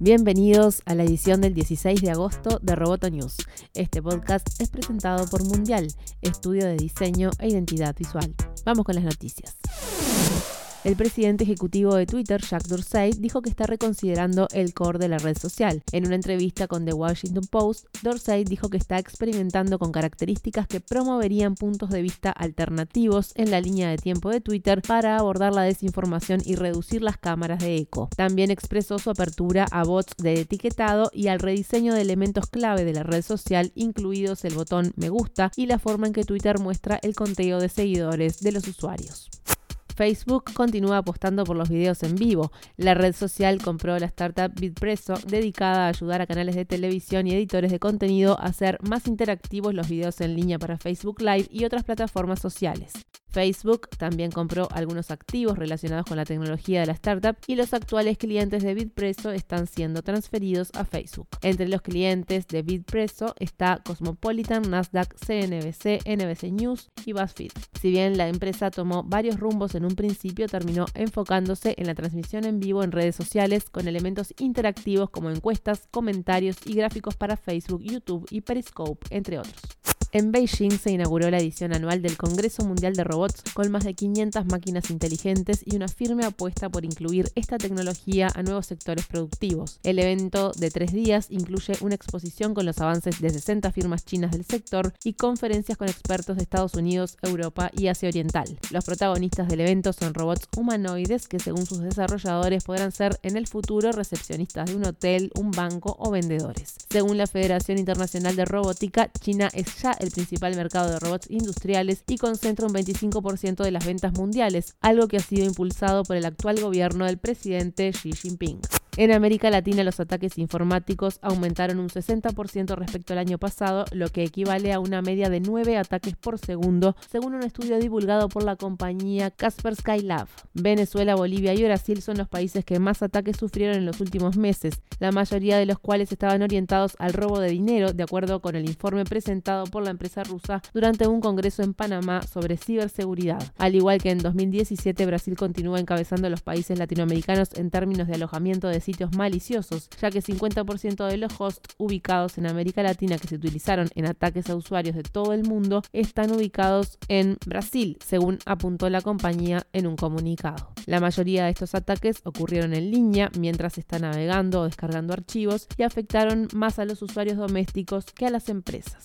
Bienvenidos a la edición del 16 de agosto de Roboto News. Este podcast es presentado por Mundial, estudio de diseño e identidad visual. Vamos con las noticias. El presidente ejecutivo de Twitter, Jack Dorsey, dijo que está reconsiderando el core de la red social. En una entrevista con The Washington Post, Dorsey dijo que está experimentando con características que promoverían puntos de vista alternativos en la línea de tiempo de Twitter para abordar la desinformación y reducir las cámaras de eco. También expresó su apertura a bots de etiquetado y al rediseño de elementos clave de la red social, incluidos el botón me gusta y la forma en que Twitter muestra el conteo de seguidores de los usuarios. Facebook continúa apostando por los videos en vivo. La red social compró la startup Bitpresso, dedicada a ayudar a canales de televisión y editores de contenido a hacer más interactivos los videos en línea para Facebook Live y otras plataformas sociales. Facebook también compró algunos activos relacionados con la tecnología de la startup y los actuales clientes de Bitpresso están siendo transferidos a Facebook. Entre los clientes de Bitpresso está Cosmopolitan, Nasdaq, CNBC, NBC News y BuzzFeed. Si bien la empresa tomó varios rumbos en un principio, terminó enfocándose en la transmisión en vivo en redes sociales con elementos interactivos como encuestas, comentarios y gráficos para Facebook, YouTube y Periscope, entre otros. En Beijing se inauguró la edición anual del Congreso Mundial de Robots con más de 500 máquinas inteligentes y una firme apuesta por incluir esta tecnología a nuevos sectores productivos. El evento de tres días incluye una exposición con los avances de 60 firmas chinas del sector y conferencias con expertos de Estados Unidos, Europa y Asia Oriental. Los protagonistas del evento son robots humanoides que según sus desarrolladores podrán ser en el futuro recepcionistas de un hotel, un banco o vendedores. Según la Federación Internacional de Robótica, China es ya el principal mercado de robots industriales y concentra un 25% de las ventas mundiales, algo que ha sido impulsado por el actual gobierno del presidente Xi Jinping. En América Latina los ataques informáticos aumentaron un 60% respecto al año pasado, lo que equivale a una media de 9 ataques por segundo, según un estudio divulgado por la compañía Casper Skylab. Venezuela, Bolivia y Brasil son los países que más ataques sufrieron en los últimos meses, la mayoría de los cuales estaban orientados al robo de dinero, de acuerdo con el informe presentado por la empresa rusa durante un congreso en Panamá sobre ciberseguridad. Al igual que en 2017, Brasil continúa encabezando los países latinoamericanos en términos de alojamiento de sitios maliciosos, ya que 50% de los hosts ubicados en América Latina que se utilizaron en ataques a usuarios de todo el mundo están ubicados en Brasil, según apuntó la compañía en un comunicado. La mayoría de estos ataques ocurrieron en línea mientras se está navegando o descargando archivos y afectaron más a los usuarios domésticos que a las empresas.